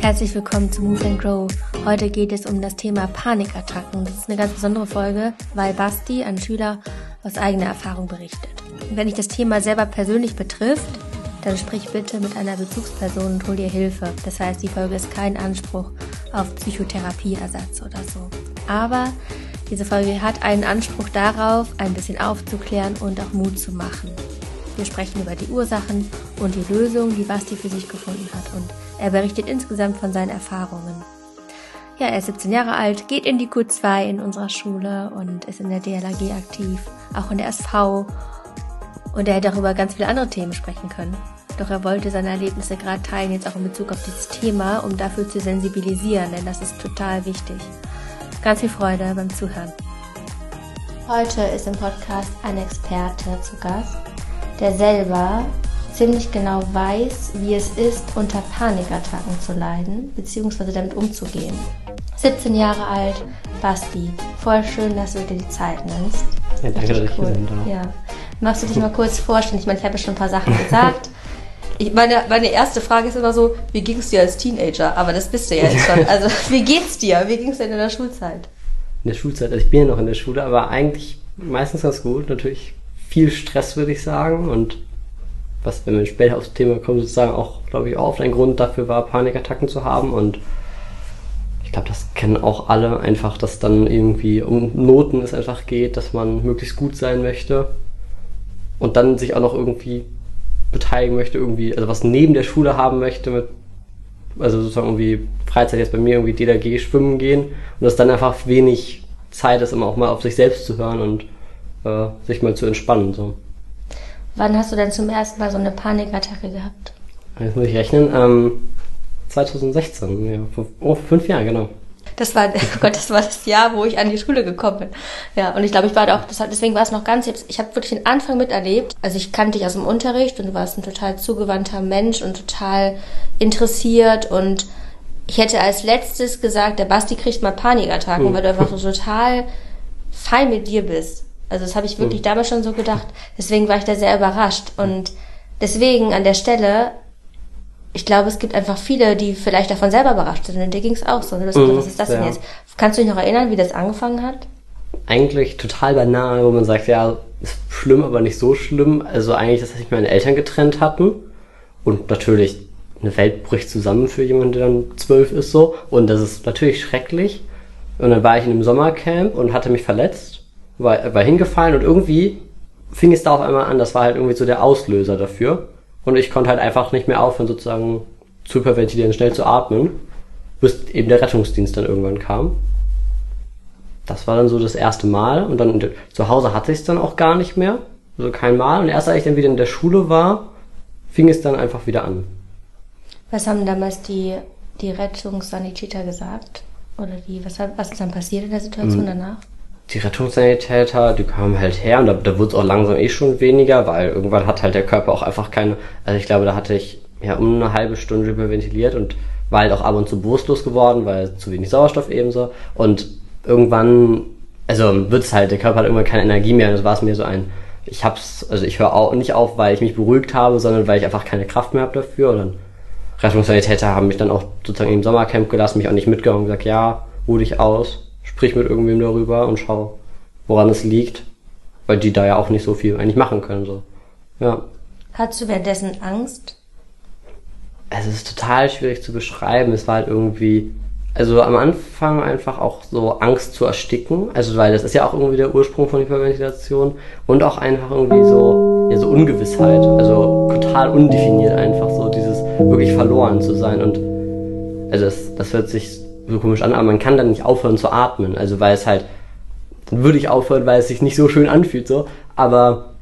Herzlich willkommen zu Move and Grow. Heute geht es um das Thema Panikattacken. Das ist eine ganz besondere Folge, weil Basti, ein Schüler, aus eigener Erfahrung berichtet. Wenn dich das Thema selber persönlich betrifft, dann sprich bitte mit einer Bezugsperson und hol dir Hilfe. Das heißt, die Folge ist kein Anspruch auf Psychotherapieersatz oder so. Aber diese Folge hat einen Anspruch darauf, ein bisschen aufzuklären und auch Mut zu machen. Wir sprechen über die Ursachen und die Lösung, die Basti für sich gefunden hat. Und er berichtet insgesamt von seinen Erfahrungen. Ja, er ist 17 Jahre alt, geht in die Q2 in unserer Schule und ist in der DLAG aktiv, auch in der SV. Und er hätte auch über ganz viele andere Themen sprechen können. Doch er wollte seine Erlebnisse gerade teilen, jetzt auch in Bezug auf dieses Thema, um dafür zu sensibilisieren, denn das ist total wichtig. Ganz viel Freude beim Zuhören. Heute ist im Podcast ein Experte zu Gast, der selber ziemlich genau weiß, wie es ist, unter Panikattacken zu leiden, beziehungsweise damit umzugehen. 17 Jahre alt, Basti. Voll schön, dass du dir die Zeit nimmst. Ja, danke, dass ich cool. hier bin. Ja. Magst du dich mal kurz vorstellen? Ich meine, ich habe ja schon ein paar Sachen gesagt. Ich, meine, meine erste Frage ist immer so, wie ging es dir als Teenager? Aber das bist du ja jetzt schon. Also, wie geht's dir? Wie ging es dir in der Schulzeit? In der Schulzeit, also ich bin ja noch in der Schule, aber eigentlich meistens ganz gut. Natürlich viel Stress, würde ich sagen. Und was, wenn wir später aufs Thema kommen, sozusagen auch, glaube ich, auch oft ein Grund dafür war, Panikattacken zu haben. Und ich glaube, das kennen auch alle einfach, dass dann irgendwie um Noten es einfach geht, dass man möglichst gut sein möchte. Und dann sich auch noch irgendwie beteiligen möchte, irgendwie, also was neben der Schule haben möchte, mit, also sozusagen irgendwie Freizeit jetzt bei mir irgendwie DLG schwimmen gehen und dass dann einfach wenig Zeit ist, immer auch mal auf sich selbst zu hören und äh, sich mal zu entspannen. So. Wann hast du denn zum ersten Mal so eine Panikattacke gehabt? Jetzt muss ich rechnen. Ähm, 2016, ja, vor oh, fünf Jahre, genau. Das war, oh Gott, das war das Jahr, wo ich an die Schule gekommen bin. Ja, und ich glaube, ich war da auch, deswegen war es noch ganz, ich habe wirklich den Anfang miterlebt. Also ich kannte dich aus dem Unterricht und du warst ein total zugewandter Mensch und total interessiert und ich hätte als letztes gesagt, der Basti kriegt mal Panikattacken, hm. weil du einfach so total fein mit dir bist. Also das habe ich wirklich mhm. damals schon so gedacht. Deswegen war ich da sehr überrascht. Und deswegen an der Stelle, ich glaube, es gibt einfach viele, die vielleicht davon selber überrascht sind. Und dir ging es auch so. Mhm, was ist das ja. denn jetzt? Kannst du dich noch erinnern, wie das angefangen hat? Eigentlich total banal, wo man sagt, ja, ist schlimm, aber nicht so schlimm. Also eigentlich, dass sich meine Eltern getrennt hatten. Und natürlich, eine Welt bricht zusammen für jemanden, der dann zwölf ist so. Und das ist natürlich schrecklich. Und dann war ich in einem Sommercamp und hatte mich verletzt war, war hingefallen und irgendwie fing es da auf einmal an, das war halt irgendwie so der Auslöser dafür. Und ich konnte halt einfach nicht mehr aufhören, sozusagen zu hyperventilieren, schnell zu atmen, bis eben der Rettungsdienst dann irgendwann kam. Das war dann so das erste Mal und dann zu Hause hatte ich es dann auch gar nicht mehr, also kein Mal. Und erst als ich dann wieder in der Schule war, fing es dann einfach wieder an. Was haben damals die, die Rettungssanitäter gesagt? Oder die, was, was ist dann passiert in der Situation mhm. danach? Die Rettungssanitäter, die kamen halt her und da, da wurde es auch langsam eh schon weniger, weil irgendwann hat halt der Körper auch einfach keine, also ich glaube, da hatte ich ja um eine halbe Stunde überventiliert und war halt auch ab und zu bewusstlos geworden, weil zu wenig Sauerstoff ebenso. Und irgendwann, also wird's halt, der Körper hat irgendwann keine Energie mehr. Und das war es mir so ein, ich hab's, also ich höre auch nicht auf, weil ich mich beruhigt habe, sondern weil ich einfach keine Kraft mehr habe dafür. Und dann Rettungssanitäter haben mich dann auch sozusagen im Sommercamp gelassen, mich auch nicht mitgenommen und gesagt, ja, ruh dich aus, sprich mit irgendwem darüber und schau, woran es liegt, weil die da ja auch nicht so viel eigentlich machen können, so. Ja. Hattest du währenddessen Angst? Es ist total schwierig zu beschreiben. Es war halt irgendwie, also am Anfang einfach auch so Angst zu ersticken. Also weil das ist ja auch irgendwie der Ursprung von Hyperventilation und auch einfach irgendwie so, ja, so Ungewissheit. Also total undefiniert einfach so dieses wirklich verloren zu sein und also das, das hört sich so komisch an, aber man kann dann nicht aufhören zu atmen. Also weil es halt, dann würde ich aufhören, weil es sich nicht so schön anfühlt, so. Aber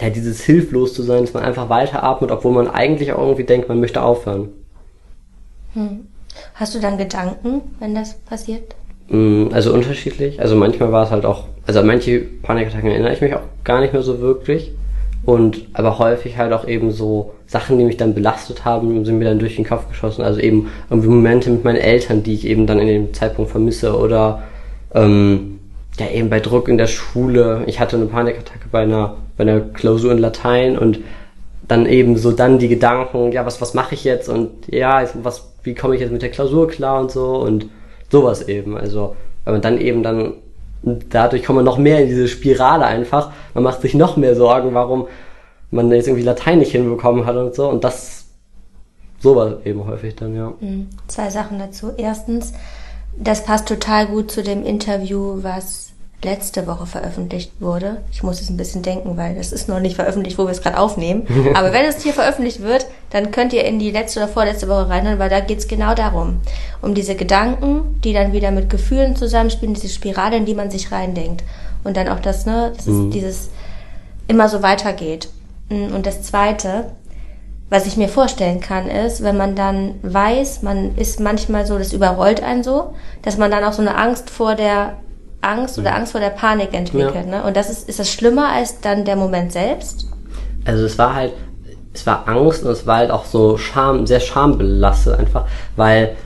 ja, dieses hilflos zu sein, dass man einfach weiter atmet, obwohl man eigentlich auch irgendwie denkt, man möchte aufhören. Hm. Hast du dann Gedanken, wenn das passiert? Mm, also unterschiedlich. Also manchmal war es halt auch, also manche Panikattacken erinnere ich mich auch gar nicht mehr so wirklich. Und aber häufig halt auch eben so Sachen, die mich dann belastet haben, sind mir dann durch den Kopf geschossen. Also eben irgendwie Momente mit meinen Eltern, die ich eben dann in dem Zeitpunkt vermisse oder ähm, ja eben bei Druck in der Schule. Ich hatte eine Panikattacke bei einer bei einer Klausur in Latein und dann eben so dann die Gedanken, ja, was, was mache ich jetzt und ja, was, wie komme ich jetzt mit der Klausur klar und so und sowas eben. Also, weil man dann eben dann, dadurch kommt man noch mehr in diese Spirale einfach. Man macht sich noch mehr Sorgen, warum man jetzt irgendwie Latein nicht hinbekommen hat und so und das, sowas eben häufig dann, ja. Mhm. Zwei Sachen dazu. Erstens, das passt total gut zu dem Interview, was letzte Woche veröffentlicht wurde. Ich muss es ein bisschen denken, weil das ist noch nicht veröffentlicht, wo wir es gerade aufnehmen. Aber wenn es hier veröffentlicht wird, dann könnt ihr in die letzte oder vorletzte Woche reinhören, weil da geht es genau darum. Um diese Gedanken, die dann wieder mit Gefühlen zusammenspielen, diese Spirale, in die man sich reindenkt. Und dann auch das, ne, dass mhm. es dieses immer so weitergeht. Mm, und das Zweite, was ich mir vorstellen kann, ist, wenn man dann weiß, man ist manchmal so, das überrollt einen so, dass man dann auch so eine Angst vor der Angst oder mhm. Angst vor der Panik entwickelt. Ja. Ne? Und das ist, ist das schlimmer als dann der Moment selbst? Also es war halt, es war Angst und es war halt auch so Scham, sehr schambelastet einfach, weil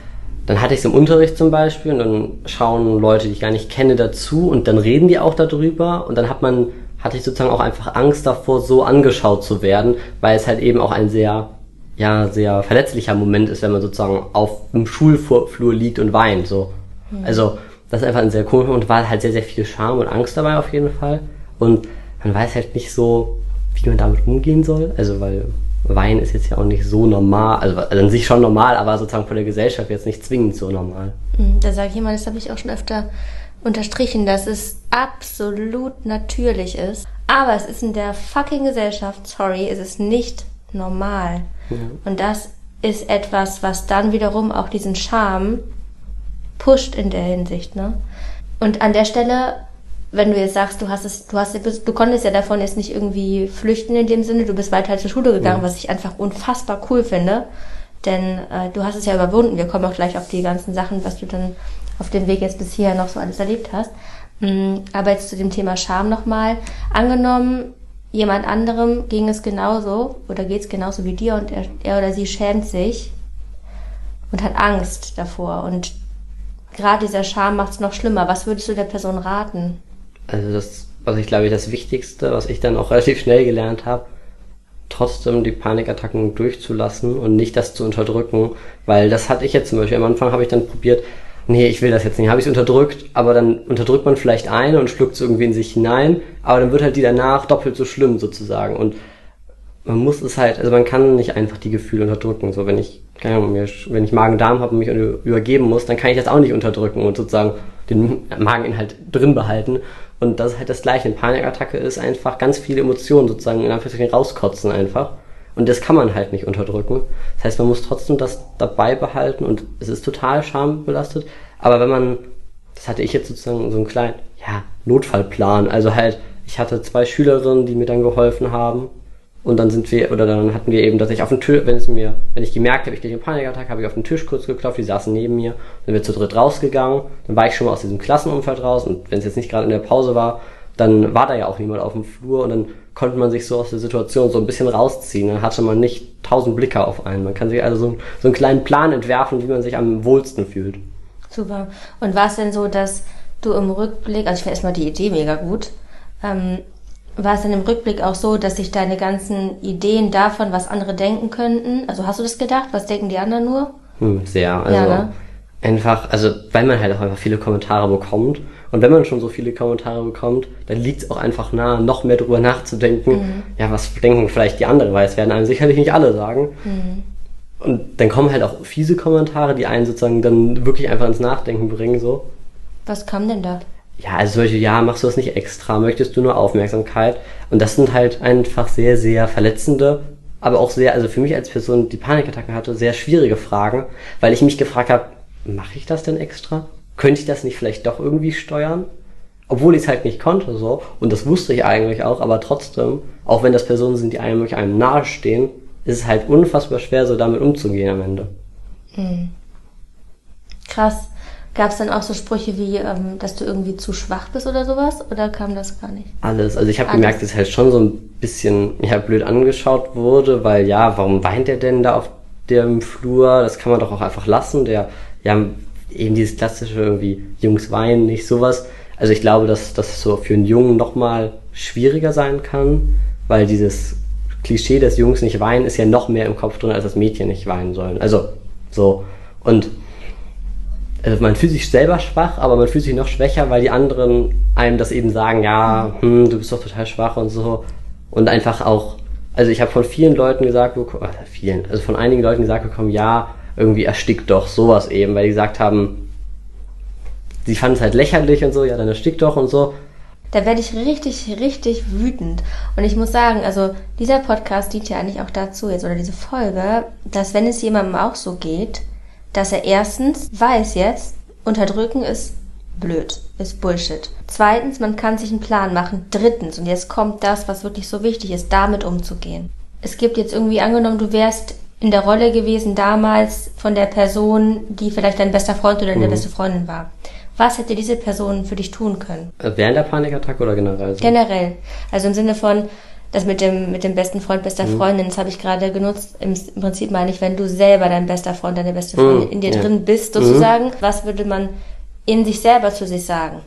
dann hatte ich es im Unterricht zum Beispiel und dann schauen Leute, die ich gar nicht kenne, dazu und dann reden die auch darüber und dann hat man, hatte ich sozusagen auch einfach Angst davor, so angeschaut zu werden, weil es halt eben auch ein sehr, ja, sehr verletzlicher Moment ist, wenn man sozusagen auf dem Schulflur liegt und weint, so. Mhm. Also, das ist einfach ein sehr komischer und war halt sehr, sehr viel Charme und Angst dabei auf jeden Fall. Und man weiß halt nicht so, wie man damit umgehen soll. Also, weil Wein ist jetzt ja auch nicht so normal, also, also an sich schon normal, aber sozusagen von der Gesellschaft jetzt nicht zwingend so normal. Hm, da sage ich immer, das habe ich auch schon öfter unterstrichen, dass es absolut natürlich ist. Aber es ist in der fucking Gesellschaft, sorry, es ist nicht normal. Ja. Und das ist etwas, was dann wiederum auch diesen Charme pusht in der Hinsicht, ne? Und an der Stelle, wenn du jetzt sagst, du hast es, du hast, du konntest ja davon jetzt nicht irgendwie flüchten in dem Sinne, du bist weiter zur Schule gegangen, ja. was ich einfach unfassbar cool finde. Denn äh, du hast es ja überwunden. Wir kommen auch gleich auf die ganzen Sachen, was du dann auf dem Weg jetzt bis hier noch so alles erlebt hast. Mm, aber jetzt zu dem Thema Scham nochmal. Angenommen, jemand anderem ging es genauso oder geht es genauso wie dir und er, er oder sie schämt sich und hat Angst davor und gerade dieser Scham macht es noch schlimmer. Was würdest du der Person raten? Also das, was ich glaube ich das Wichtigste, was ich dann auch relativ schnell gelernt habe, trotzdem die Panikattacken durchzulassen und nicht das zu unterdrücken, weil das hatte ich jetzt zum Beispiel. Am Anfang habe ich dann probiert, nee, ich will das jetzt nicht, habe ich es unterdrückt, aber dann unterdrückt man vielleicht eine und schluckt es irgendwie in sich hinein, aber dann wird halt die danach doppelt so schlimm sozusagen und man muss es halt, also man kann nicht einfach die Gefühle unterdrücken. So, wenn ich, keine Ahnung, wenn ich Magen-Darm habe und mich übergeben muss, dann kann ich das auch nicht unterdrücken und sozusagen den Mageninhalt drin behalten. Und das ist halt das Gleiche. Eine Panikattacke ist einfach ganz viele Emotionen sozusagen in Anführungszeichen rauskotzen einfach. Und das kann man halt nicht unterdrücken. Das heißt, man muss trotzdem das dabei behalten und es ist total schambelastet. Aber wenn man, das hatte ich jetzt sozusagen so einen kleinen, ja, Notfallplan. Also halt, ich hatte zwei Schülerinnen, die mir dann geholfen haben und dann sind wir, oder dann hatten wir eben, dass ich auf den Tisch, wenn es mir, wenn ich gemerkt habe, ich kriege eine Panikattacke, habe ich auf den Tisch kurz geklopft, die saßen neben mir, dann wir zu dritt rausgegangen, dann war ich schon mal aus diesem Klassenumfeld raus und wenn es jetzt nicht gerade in der Pause war, dann war da ja auch niemand auf dem Flur und dann konnte man sich so aus der Situation so ein bisschen rausziehen. Dann hatte man nicht tausend Blicke auf einen. Man kann sich also so, so einen kleinen Plan entwerfen, wie man sich am wohlsten fühlt. Super. Und war es denn so, dass du im Rückblick, also ich finde erstmal die Idee mega gut, ähm, war es dann im Rückblick auch so, dass sich deine ganzen Ideen davon, was andere denken könnten, also hast du das gedacht? Was denken die anderen nur? Hm, sehr. Also ja, ne? einfach, also weil man halt auch einfach viele Kommentare bekommt. Und wenn man schon so viele Kommentare bekommt, dann liegt es auch einfach nahe, noch mehr drüber nachzudenken. Mhm. Ja, was denken vielleicht die anderen, weil es werden einem sicherlich nicht alle sagen. Mhm. Und dann kommen halt auch fiese Kommentare, die einen sozusagen dann wirklich einfach ins Nachdenken bringen, so. Was kam denn da? Ja, also solche, ja, machst du das nicht extra, möchtest du nur Aufmerksamkeit? Und das sind halt einfach sehr, sehr verletzende, aber auch sehr, also für mich als Person, die Panikattacken hatte, sehr schwierige Fragen, weil ich mich gefragt habe, mache ich das denn extra? Könnte ich das nicht vielleicht doch irgendwie steuern? Obwohl ich es halt nicht konnte, so. Und das wusste ich eigentlich auch, aber trotzdem, auch wenn das Personen sind, die einem, einem nahestehen, ist es halt unfassbar schwer, so damit umzugehen am Ende. Hm. Krass. Gab es dann auch so Sprüche wie, ähm, dass du irgendwie zu schwach bist oder sowas? Oder kam das gar nicht? Alles. Also ich habe gemerkt, dass halt schon so ein bisschen ja, blöd angeschaut wurde, weil ja, warum weint der denn da auf dem Flur? Das kann man doch auch einfach lassen. Der, ja, eben dieses klassische irgendwie, Jungs weinen, nicht sowas. Also ich glaube, dass das so für einen Jungen nochmal schwieriger sein kann, weil dieses Klischee, dass Jungs nicht weinen, ist ja noch mehr im Kopf drin, als dass Mädchen nicht weinen sollen. Also, so. Und also man fühlt sich selber schwach, aber man fühlt sich noch schwächer, weil die anderen einem das eben sagen, ja, hm, du bist doch total schwach und so. Und einfach auch, also ich habe von vielen Leuten gesagt bekommen, äh, vielen, also von einigen Leuten gesagt bekommen, ja, irgendwie erstickt doch sowas eben, weil die gesagt haben, sie fanden es halt lächerlich und so, ja, dann erstickt doch und so. Da werde ich richtig, richtig wütend. Und ich muss sagen, also dieser Podcast dient ja eigentlich auch dazu jetzt, oder diese Folge, dass wenn es jemandem auch so geht, dass er erstens weiß jetzt, unterdrücken ist blöd, ist Bullshit. Zweitens, man kann sich einen Plan machen. Drittens, und jetzt kommt das, was wirklich so wichtig ist, damit umzugehen. Es gibt jetzt irgendwie angenommen, du wärst in der Rolle gewesen damals von der Person, die vielleicht dein bester Freund oder deine Mhm. beste Freundin war. Was hätte diese Person für dich tun können? Äh, Während der Panikattacke oder generell? So? Generell. Also im Sinne von, das mit dem, mit dem besten Freund, bester Mhm. Freundin, das habe ich gerade genutzt. Im, Im Prinzip meine ich, wenn du selber dein bester Freund, deine beste Freundin Mhm, in dir ja. drin bist, sozusagen, was würde man in sich selber zu sich sagen?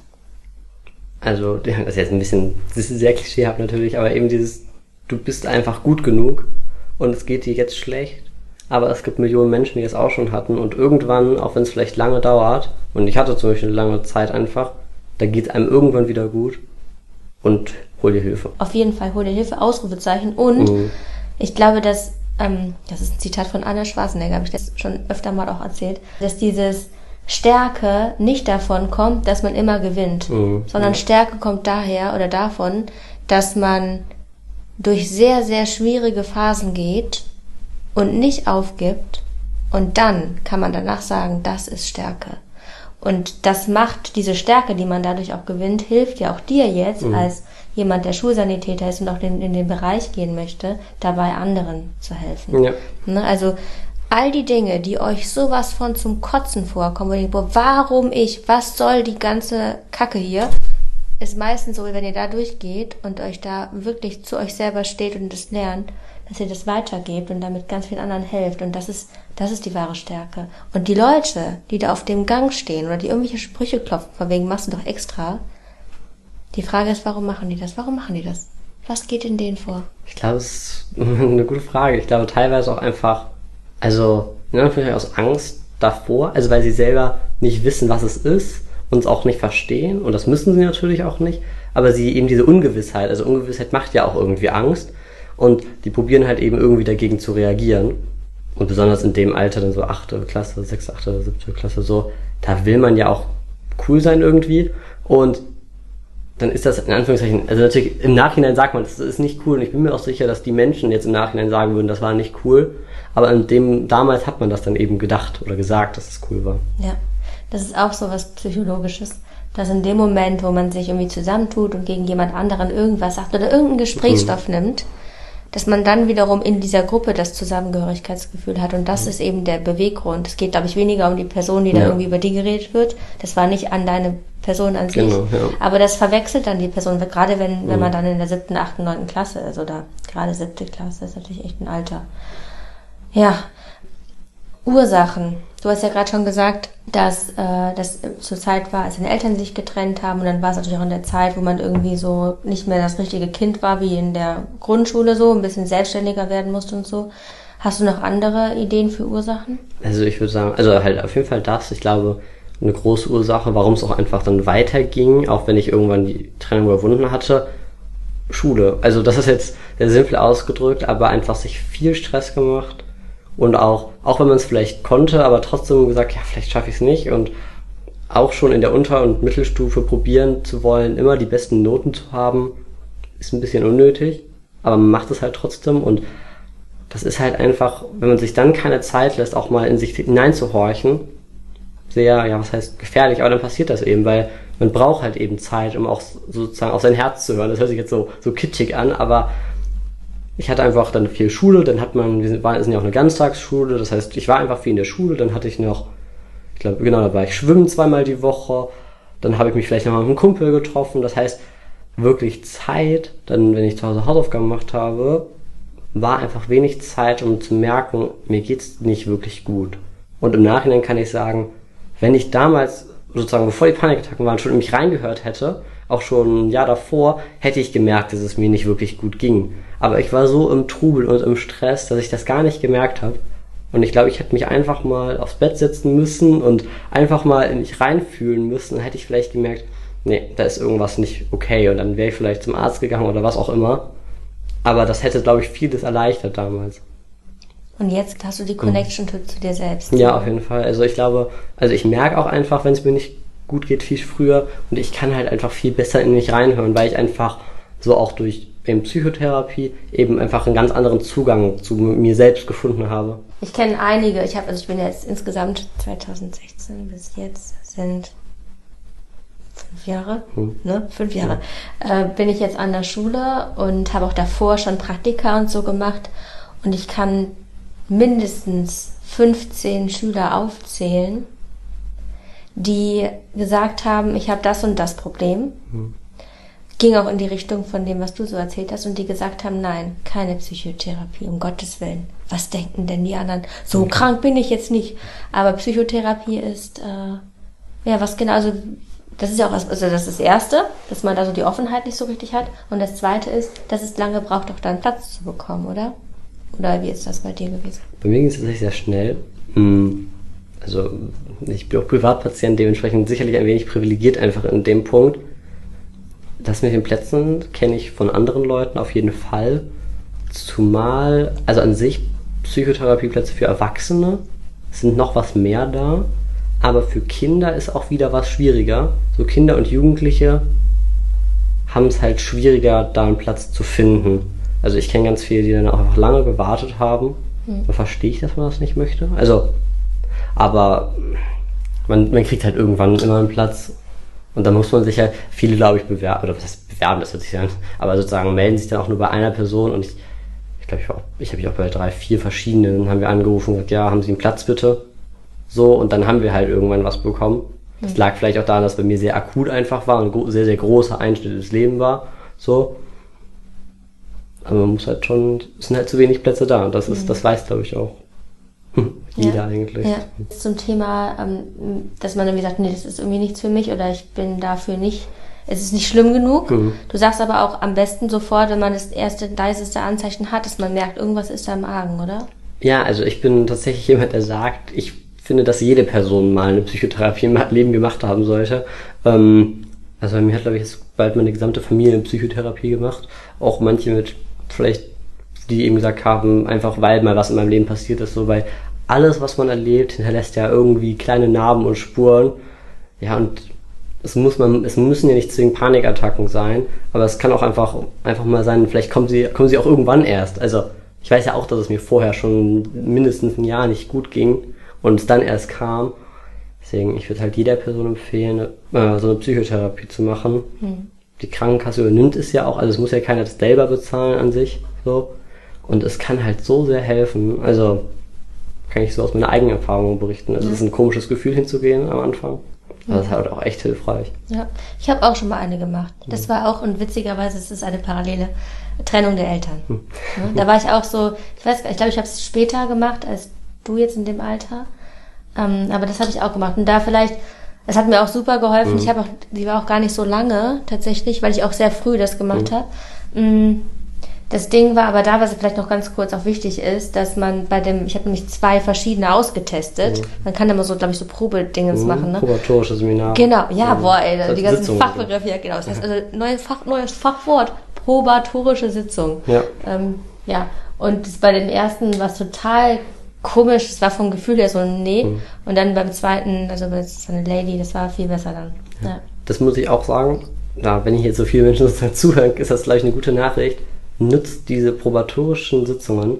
Also, das ist jetzt ein bisschen, das ist sehr klischeehaft natürlich, aber eben dieses, du bist einfach gut genug und es geht dir jetzt schlecht, aber es gibt Millionen Menschen, die es auch schon hatten und irgendwann, auch wenn es vielleicht lange dauert, und ich hatte zum Beispiel eine lange Zeit einfach, da geht es einem irgendwann wieder gut und hol dir Hilfe. Auf jeden Fall, hol dir Hilfe, Ausrufezeichen. Und Mhm. ich glaube, dass, ähm, das ist ein Zitat von Anna Schwarzenegger, habe ich das schon öfter mal auch erzählt, dass dieses Stärke nicht davon kommt, dass man immer gewinnt, Mhm. sondern Stärke kommt daher oder davon, dass man durch sehr, sehr schwierige Phasen geht und nicht aufgibt und dann kann man danach sagen, das ist Stärke. Und das macht diese Stärke, die man dadurch auch gewinnt, hilft ja auch dir jetzt als jemand, der Schulsanitäter ist und auch in, in den Bereich gehen möchte, dabei anderen zu helfen. Ja. Ne? Also all die Dinge, die euch sowas von zum Kotzen vorkommen, wo ihr denkt, boah, warum ich, was soll die ganze Kacke hier, ist meistens so, wenn ihr da durchgeht und euch da wirklich zu euch selber steht und das lernt, dass ihr das weitergebt und damit ganz vielen anderen helft. Und das ist, das ist die wahre Stärke. Und die Leute, die da auf dem Gang stehen oder die irgendwelche Sprüche klopfen, von wegen machst du doch extra, die Frage ist, warum machen die das? Warum machen die das? Was geht in denen vor? Ich glaube, es ist eine gute Frage. Ich glaube teilweise auch einfach, also Anführungszeichen aus Angst davor, also weil sie selber nicht wissen, was es ist und es auch nicht verstehen und das müssen sie natürlich auch nicht, aber sie eben diese Ungewissheit, also Ungewissheit macht ja auch irgendwie Angst und die probieren halt eben irgendwie dagegen zu reagieren und besonders in dem Alter, dann so achte Klasse, sechste, achte, siebte Klasse so, da will man ja auch cool sein irgendwie und dann ist das in Anführungszeichen, also natürlich im Nachhinein sagt man, das ist nicht cool und ich bin mir auch sicher, dass die Menschen jetzt im Nachhinein sagen würden, das war nicht cool, aber in dem, damals hat man das dann eben gedacht oder gesagt, dass es cool war. Ja, das ist auch so was Psychologisches, dass in dem Moment, wo man sich irgendwie zusammentut und gegen jemand anderen irgendwas sagt oder irgendeinen Gesprächsstoff nimmt, dass man dann wiederum in dieser Gruppe das Zusammengehörigkeitsgefühl hat und das ist eben der Beweggrund. Es geht, glaube ich, weniger um die Person, die da Ja. irgendwie über die geredet wird. Das war nicht an deine Person an sich. Genau, ja. Aber das verwechselt dann die Person, gerade wenn, wenn man dann in der siebten, achten, neunten Klasse ist oder gerade siebte Klasse ist natürlich echt ein Alter. Ja, Ursachen. Du hast ja gerade schon gesagt, dass äh, das zur Zeit war, als deine Eltern sich getrennt haben und dann war es natürlich auch in der Zeit, wo man irgendwie so nicht mehr das richtige Kind war, wie in der Grundschule so, ein bisschen selbstständiger werden musste und so. Hast du noch andere Ideen für Ursachen? Also ich würde sagen, also halt auf jeden Fall das, ich glaube, eine große Ursache, warum es auch einfach dann weiterging, auch wenn ich irgendwann die Trennung überwunden hatte, Schule. Also das ist jetzt sehr simpel ausgedrückt, aber einfach sich viel Stress gemacht und auch, auch wenn man es vielleicht konnte, aber trotzdem gesagt, ja, vielleicht schaffe ich es nicht und auch schon in der Unter- und Mittelstufe probieren zu wollen, immer die besten Noten zu haben, ist ein bisschen unnötig, aber man macht es halt trotzdem und das ist halt einfach, wenn man sich dann keine Zeit lässt, auch mal in sich hineinzuhorchen, sehr, ja, was heißt gefährlich, aber dann passiert das eben, weil man braucht halt eben Zeit, um auch sozusagen auf sein Herz zu hören. Das hört sich jetzt so, so kitschig an, aber ich hatte einfach dann viel Schule, dann hat man, wir sind, waren, sind ja auch eine Ganztagsschule, das heißt, ich war einfach viel in der Schule, dann hatte ich noch, ich glaube, genau, da war ich schwimmen zweimal die Woche, dann habe ich mich vielleicht noch mal mit einem Kumpel getroffen, das heißt, wirklich Zeit, dann, wenn ich zu Hause Hausaufgaben gemacht habe, war einfach wenig Zeit, um zu merken, mir geht's nicht wirklich gut. Und im Nachhinein kann ich sagen, wenn ich damals, sozusagen bevor die Panikattacken waren, schon in mich reingehört hätte, auch schon ein Jahr davor, hätte ich gemerkt, dass es mir nicht wirklich gut ging. Aber ich war so im Trubel und im Stress, dass ich das gar nicht gemerkt habe. Und ich glaube, ich hätte mich einfach mal aufs Bett setzen müssen und einfach mal in mich reinfühlen müssen. Dann hätte ich vielleicht gemerkt, nee, da ist irgendwas nicht okay. Und dann wäre ich vielleicht zum Arzt gegangen oder was auch immer. Aber das hätte, glaube ich, vieles erleichtert damals. Und jetzt hast du die Connection mhm. zu dir selbst. Ja, auf jeden Fall. Also ich glaube, also ich merke auch einfach, wenn es mir nicht gut geht, viel früher und ich kann halt einfach viel besser in mich reinhören, weil ich einfach so auch durch eben Psychotherapie eben einfach einen ganz anderen Zugang zu mir selbst gefunden habe. Ich kenne einige, ich habe also ich bin jetzt insgesamt 2016 bis jetzt sind fünf Jahre, hm. ne, fünf Jahre, ja. äh, bin ich jetzt an der Schule und habe auch davor schon Praktika und so gemacht und ich kann mindestens 15 Schüler aufzählen, die gesagt haben, ich habe das und das Problem. Hm. Ging auch in die Richtung von dem, was du so erzählt hast, und die gesagt haben, nein, keine Psychotherapie, um Gottes Willen. Was denken denn die anderen? So okay. krank bin ich jetzt nicht. Aber Psychotherapie ist, äh, ja, was genau, also das ist ja auch was, also das ist das Erste, dass man da so die Offenheit nicht so richtig hat. Und das Zweite ist, dass es lange braucht, auch da einen Platz zu bekommen, oder? Oder wie ist das bei dir gewesen? Bei mir ging es tatsächlich sehr schnell. Hm, also ich bin auch Privatpatient, dementsprechend sicherlich ein wenig privilegiert einfach in dem Punkt. Das mit den Plätzen kenne ich von anderen Leuten auf jeden Fall. Zumal, also an sich Psychotherapieplätze für Erwachsene sind noch was mehr da, aber für Kinder ist auch wieder was schwieriger. So Kinder und Jugendliche haben es halt schwieriger, da einen Platz zu finden. Also ich kenne ganz viele, die dann auch einfach lange gewartet haben. Mhm. Da verstehe ich, dass man das nicht möchte. Also, aber man, man kriegt halt irgendwann immer einen Platz. Und dann muss man sich halt, viele glaube ich bewerben, oder was heißt bewerben, das hört sich an, aber sozusagen melden sich dann auch nur bei einer Person und ich, ich glaube, ich, war auch, ich habe mich auch bei drei, vier verschiedenen, haben wir angerufen und gesagt, ja, haben Sie einen Platz bitte? So, und dann haben wir halt irgendwann was bekommen. Das mhm. lag vielleicht auch daran, dass bei mir sehr akut einfach war und sehr, sehr großer Einschnitt ins Leben war. So. Aber man muss halt schon, es sind halt zu wenig Plätze da und das ist, mhm. das weiß glaube ich auch. Jeder ja. eigentlich. Ja. Zum Thema, ähm, dass man irgendwie sagt, nee, das ist irgendwie nichts für mich oder ich bin dafür nicht, es ist nicht schlimm genug. Mhm. Du sagst aber auch am besten sofort, wenn man das erste, leiseste Anzeichen hat, dass man merkt, irgendwas ist da im Argen, oder? Ja, also ich bin tatsächlich jemand, der sagt, ich finde, dass jede Person mal eine Psychotherapie im Leben gemacht haben sollte. Ähm, also bei mir hat, glaube ich, jetzt bald meine gesamte Familie eine Psychotherapie gemacht. Auch manche mit vielleicht, die eben gesagt haben, einfach weil mal was in meinem Leben passiert ist, so, weil alles, was man erlebt, hinterlässt ja irgendwie kleine Narben und Spuren. Ja, und es muss man, es müssen ja nicht zwingend Panikattacken sein, aber es kann auch einfach, einfach mal sein, vielleicht kommen sie, kommen sie auch irgendwann erst. Also, ich weiß ja auch, dass es mir vorher schon mindestens ein Jahr nicht gut ging und es dann erst kam. Deswegen, ich würde halt jeder Person empfehlen, äh, so eine Psychotherapie zu machen. Mhm die Krankenkasse übernimmt es ja auch, also es muss ja keiner das selber bezahlen an sich, so. Und es kann halt so sehr helfen. Also kann ich so aus meiner eigenen Erfahrung berichten. Also es ist ein komisches Gefühl hinzugehen am Anfang. Aber das ist halt auch echt hilfreich. Ja, ich habe auch schon mal eine gemacht. Das war auch, und witzigerweise ist es eine parallele Trennung der Eltern. Hm. Da war ich auch so, ich weiß gar nicht, ich glaube, ich habe es später gemacht als du jetzt in dem Alter. Ähm, aber das habe ich auch gemacht. Und da vielleicht es hat mir auch super geholfen. Mhm. Ich habe auch, die war auch gar nicht so lange tatsächlich, weil ich auch sehr früh das gemacht mhm. habe. Mm, das Ding war aber da, was vielleicht noch ganz kurz auch wichtig ist, dass man bei dem, ich habe nämlich zwei verschiedene ausgetestet. Mhm. Man kann immer so, glaube ich, so Probedingens mhm. machen. Ne? Probatorische Seminar. Genau, ja, mhm. boah, ey, die ganzen Fachbegriffe, ja, genau. Das heißt also neues, Fach, neues Fachwort, probatorische Sitzung. Ja. Ähm, ja. Und bei dem ersten war es total komisch, es war vom Gefühl her so ein Nee. Mhm. Und dann beim zweiten, also bei so eine Lady, das war viel besser dann. Ja. Das muss ich auch sagen. Ja, wenn ich jetzt so viele Menschen sozusagen zuhören, ist das gleich eine gute Nachricht. Nutzt diese probatorischen Sitzungen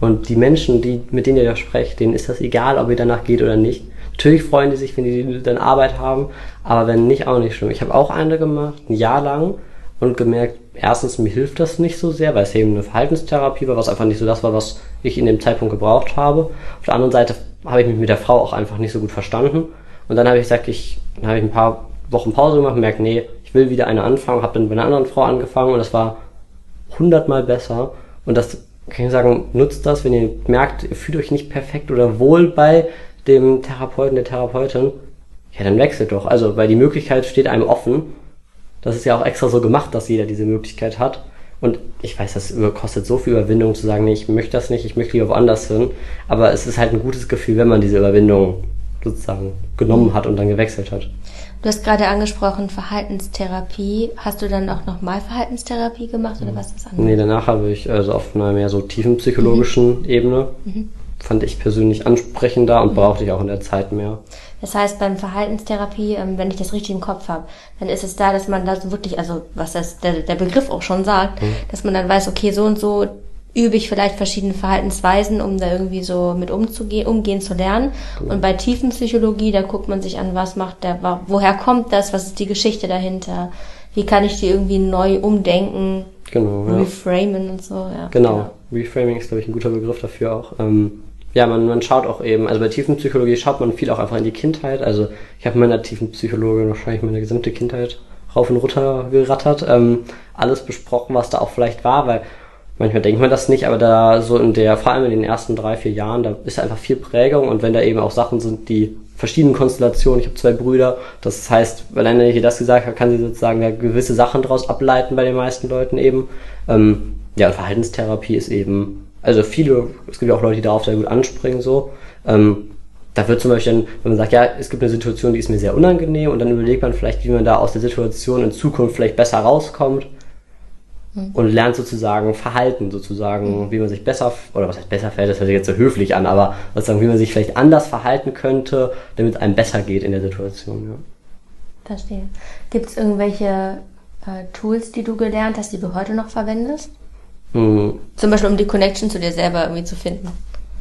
und die Menschen, die, mit denen ihr da sprecht, denen ist das egal, ob ihr danach geht oder nicht. Natürlich freuen die sich, wenn die dann Arbeit haben, aber wenn nicht, auch nicht schlimm. Ich habe auch eine gemacht, ein Jahr lang, und gemerkt, erstens, mir hilft das nicht so sehr, weil es eben eine Verhaltenstherapie war, was einfach nicht so das war, was ich in dem Zeitpunkt gebraucht habe. Auf der anderen Seite habe ich mich mit der Frau auch einfach nicht so gut verstanden. Und dann habe ich gesagt, ich, dann habe ich ein paar Wochen Pause gemacht und merkt, nee, ich will wieder eine anfangen, habe dann bei einer anderen Frau angefangen und das war hundertmal besser. Und das kann ich sagen, nutzt das, wenn ihr merkt, ihr fühlt euch nicht perfekt oder wohl bei dem Therapeuten, der Therapeutin, ja, dann wechselt doch. Also, weil die Möglichkeit steht einem offen Das ist ja auch extra so gemacht, dass jeder diese Möglichkeit hat. Und ich weiß, das kostet so viel Überwindung zu sagen, nee, ich möchte das nicht, ich möchte lieber woanders hin. Aber es ist halt ein gutes Gefühl, wenn man diese Überwindung sozusagen genommen hat und dann gewechselt hat. Du hast gerade angesprochen Verhaltenstherapie. Hast du dann auch nochmal Verhaltenstherapie gemacht oder was ist das andere? Nee, danach habe ich also auf einer mehr so tiefenpsychologischen mhm. Ebene. Mhm. Fand ich persönlich ansprechender und mhm. brauchte ich auch in der Zeit mehr. Das heißt, beim Verhaltenstherapie, ähm, wenn ich das richtig im Kopf habe, dann ist es da, dass man da wirklich, also was das, der, der Begriff auch schon sagt, mhm. dass man dann weiß, okay, so und so übe ich vielleicht verschiedene Verhaltensweisen, um da irgendwie so mit umzugehen, umgehen zu lernen. Cool. Und bei Tiefenpsychologie, da guckt man sich an, was macht der, woher kommt das, was ist die Geschichte dahinter, wie kann ich die irgendwie neu umdenken, genau, ja. reframen und so. Ja, genau. genau. Reframing ist, glaube ich, ein guter Begriff dafür auch. Ähm, ja, man, man schaut auch eben, also bei Tiefenpsychologie schaut man viel auch einfach in die Kindheit. Also ich habe in meiner Tiefenpsychologie wahrscheinlich meine gesamte Kindheit rauf und runter gerattert, ähm, alles besprochen, was da auch vielleicht war, weil manchmal denkt man das nicht, aber da so in der, vor allem in den ersten drei, vier Jahren, da ist einfach viel Prägung und wenn da eben auch Sachen sind, die verschiedenen Konstellationen, ich habe zwei Brüder, das heißt, weil einer hier das gesagt hat, kann sie sozusagen da gewisse Sachen daraus ableiten bei den meisten Leuten eben. Ähm, ja, Verhaltenstherapie ist eben, also viele, es gibt ja auch Leute, die darauf sehr gut anspringen, so. Ähm, da wird zum Beispiel, dann, wenn man sagt, ja, es gibt eine Situation, die ist mir sehr unangenehm und dann überlegt man vielleicht, wie man da aus der Situation in Zukunft vielleicht besser rauskommt Mhm. und lernt sozusagen Verhalten, sozusagen, mhm. wie man sich besser, oder was heißt besser fällt, das hört sich jetzt so höflich an, aber sozusagen, wie man sich vielleicht anders verhalten könnte, damit es einem besser geht in der Situation. Ja. Verstehe. Gibt es irgendwelche äh, Tools, die du gelernt hast, die du heute noch verwendest? Mhm. Zum Beispiel, um die Connection zu dir selber irgendwie zu finden.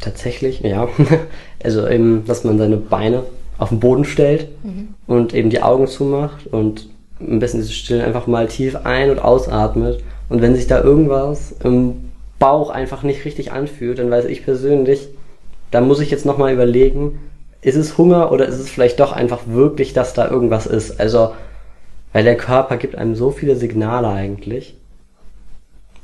Tatsächlich, ja. also eben, dass man seine Beine auf den Boden stellt mhm. und eben die Augen zumacht und am besten ist es still einfach mal tief ein- und ausatmet und wenn sich da irgendwas im Bauch einfach nicht richtig anfühlt, dann weiß ich persönlich, da muss ich jetzt nochmal überlegen, ist es Hunger oder ist es vielleicht doch einfach wirklich, dass da irgendwas ist? Also, weil der Körper gibt einem so viele Signale eigentlich.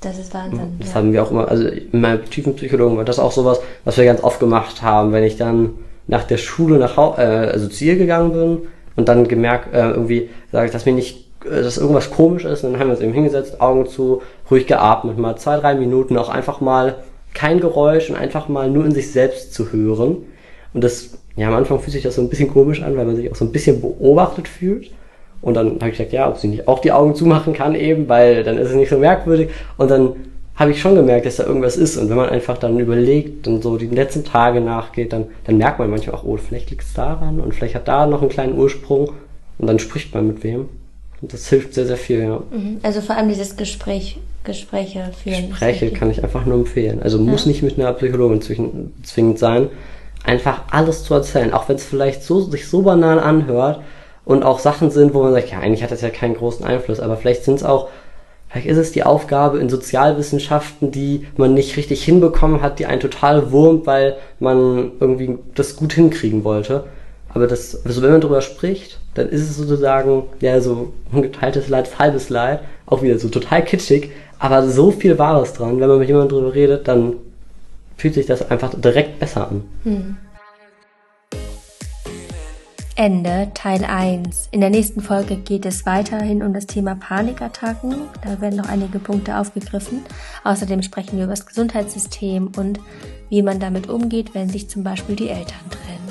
Das ist Wahnsinn. Das ja. haben wir auch immer, also in meinem tiefen Psychologen war das auch sowas, was wir ganz oft gemacht haben, wenn ich dann nach der Schule nach Hause, äh, also zu ihr gegangen bin und dann gemerkt, äh, irgendwie sage ich, dass mir nicht äh, dass irgendwas komisch ist. Und dann haben wir uns eben hingesetzt, Augen zu, ruhig geatmet, mal zwei, drei Minuten, auch einfach mal kein Geräusch und einfach mal nur in sich selbst zu hören. Und das, ja, am Anfang fühlt sich das so ein bisschen komisch an, weil man sich auch so ein bisschen beobachtet fühlt. Und dann habe ich gesagt, ja, ob sie nicht auch die Augen zumachen kann eben, weil dann ist es nicht so merkwürdig. Und dann habe ich schon gemerkt, dass da irgendwas ist. Und wenn man einfach dann überlegt und so die letzten Tage nachgeht, dann, dann merkt man manchmal auch, oh, vielleicht liegt es daran und vielleicht hat da noch einen kleinen Ursprung. Und dann spricht man mit wem. Und das hilft sehr, sehr viel, ja. Mhm. Also vor allem dieses Gespräch, Gespräche führen. Gespräche kann ich einfach nur empfehlen. Also muss ja. nicht mit einer Psychologin zwingend sein. Einfach alles zu erzählen, auch wenn es vielleicht so, sich so banal anhört und auch Sachen sind, wo man sagt, ja, eigentlich hat das ja keinen großen Einfluss, aber vielleicht sind es auch, vielleicht ist es die Aufgabe in Sozialwissenschaften, die man nicht richtig hinbekommen hat, die einen total wurmt, weil man irgendwie das gut hinkriegen wollte. Aber das, also wenn man darüber spricht, dann ist es sozusagen, ja, so geteiltes Leid, halbes Leid, auch wieder so total kitschig, aber so viel Wahres dran. Wenn man mit jemandem darüber redet, dann fühlt sich das einfach direkt besser an. Hm. Ende Teil 1. In der nächsten Folge geht es weiterhin um das Thema Panikattacken. Da werden noch einige Punkte aufgegriffen. Außerdem sprechen wir über das Gesundheitssystem und wie man damit umgeht, wenn sich zum Beispiel die Eltern trennen.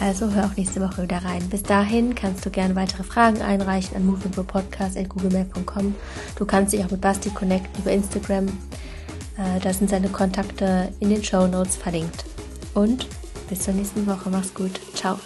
Also hör auch nächste Woche wieder rein. Bis dahin kannst du gerne weitere Fragen einreichen an moveandgrowpodcast.googlemail.com. Du kannst dich auch mit Basti connecten über Instagram. Äh, da sind seine Kontakte in den Show Notes verlinkt. Und bis zur nächsten Woche. Mach's gut. Ciao.